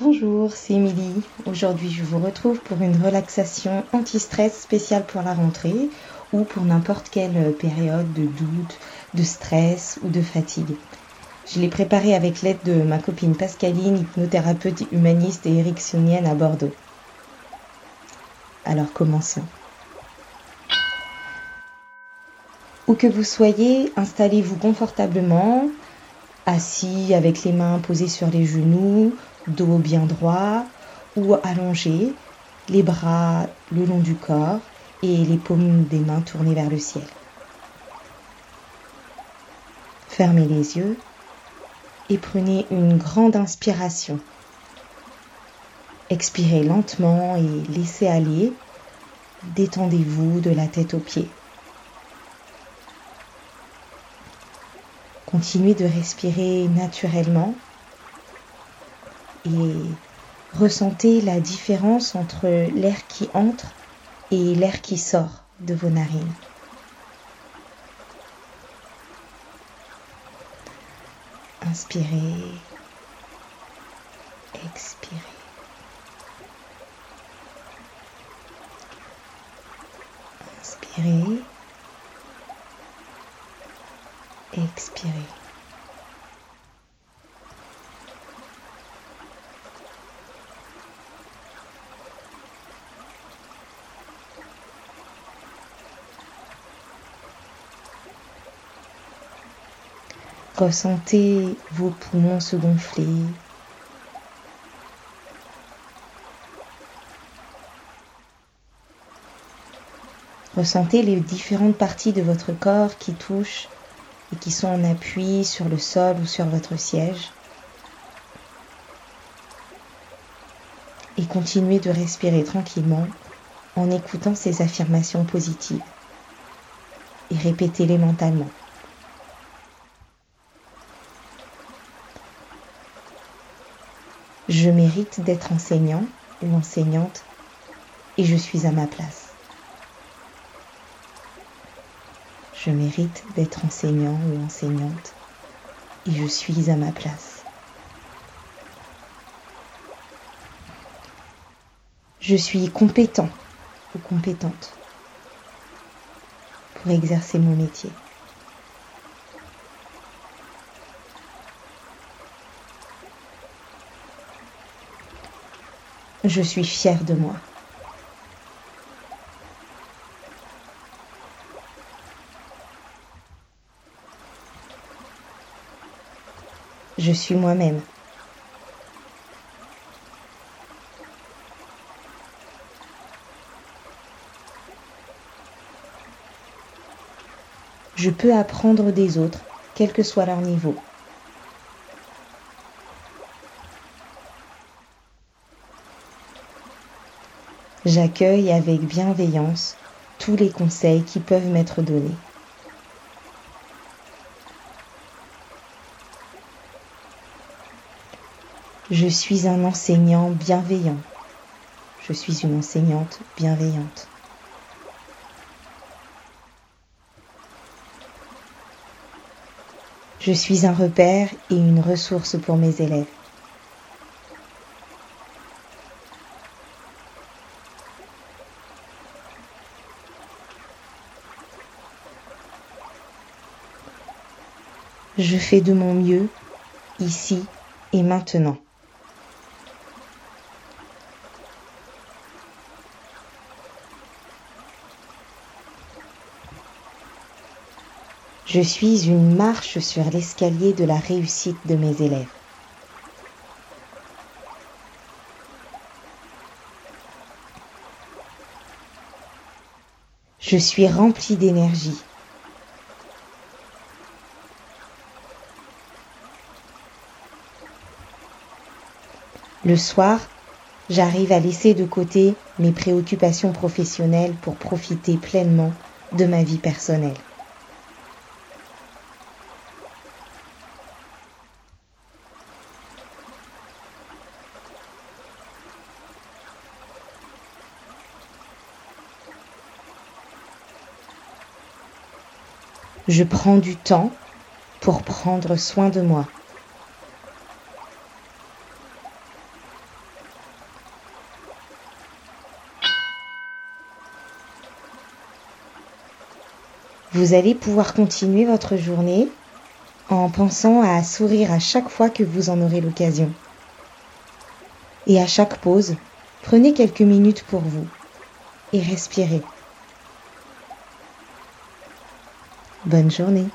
Bonjour, c'est Émilie. Aujourd'hui, je vous retrouve pour une relaxation anti-stress spéciale pour la rentrée ou pour n'importe quelle période de doute, de stress ou de fatigue. Je l'ai préparée avec l'aide de ma copine Pascaline, hypnothérapeute humaniste et ericksonienne à Bordeaux. Alors commençons. Où que vous soyez, installez-vous confortablement, assis avec les mains posées sur les genoux dos bien droit ou allongé, les bras le long du corps et les paumes des mains tournées vers le ciel. Fermez les yeux et prenez une grande inspiration. Expirez lentement et laissez aller. Détendez-vous de la tête aux pieds. Continuez de respirer naturellement et ressentez la différence entre l'air qui entre et l'air qui sort de vos narines. Inspirez, expirez. Inspirez, expirez. Ressentez vos poumons se gonfler. Ressentez les différentes parties de votre corps qui touchent et qui sont en appui sur le sol ou sur votre siège. Et continuez de respirer tranquillement en écoutant ces affirmations positives et répétez-les mentalement. Je mérite d'être enseignant ou enseignante et je suis à ma place. Je mérite d'être enseignant ou enseignante et je suis à ma place. Je suis compétent ou compétente pour exercer mon métier. Je suis fière de moi. Je suis moi-même. Je peux apprendre des autres, quel que soit leur niveau. J'accueille avec bienveillance tous les conseils qui peuvent m'être donnés. Je suis un enseignant bienveillant. Je suis une enseignante bienveillante. Je suis un repère et une ressource pour mes élèves. Je fais de mon mieux ici et maintenant. Je suis une marche sur l'escalier de la réussite de mes élèves. Je suis remplie d'énergie Le soir, j'arrive à laisser de côté mes préoccupations professionnelles pour profiter pleinement de ma vie personnelle. je prends du temps pour prendre soin de moi. Vous allez pouvoir continuer votre journée en pensant à sourire à chaque fois que vous en aurez l'occasion. Et à chaque pause, prenez quelques minutes pour vous et respirez. Bonne journée.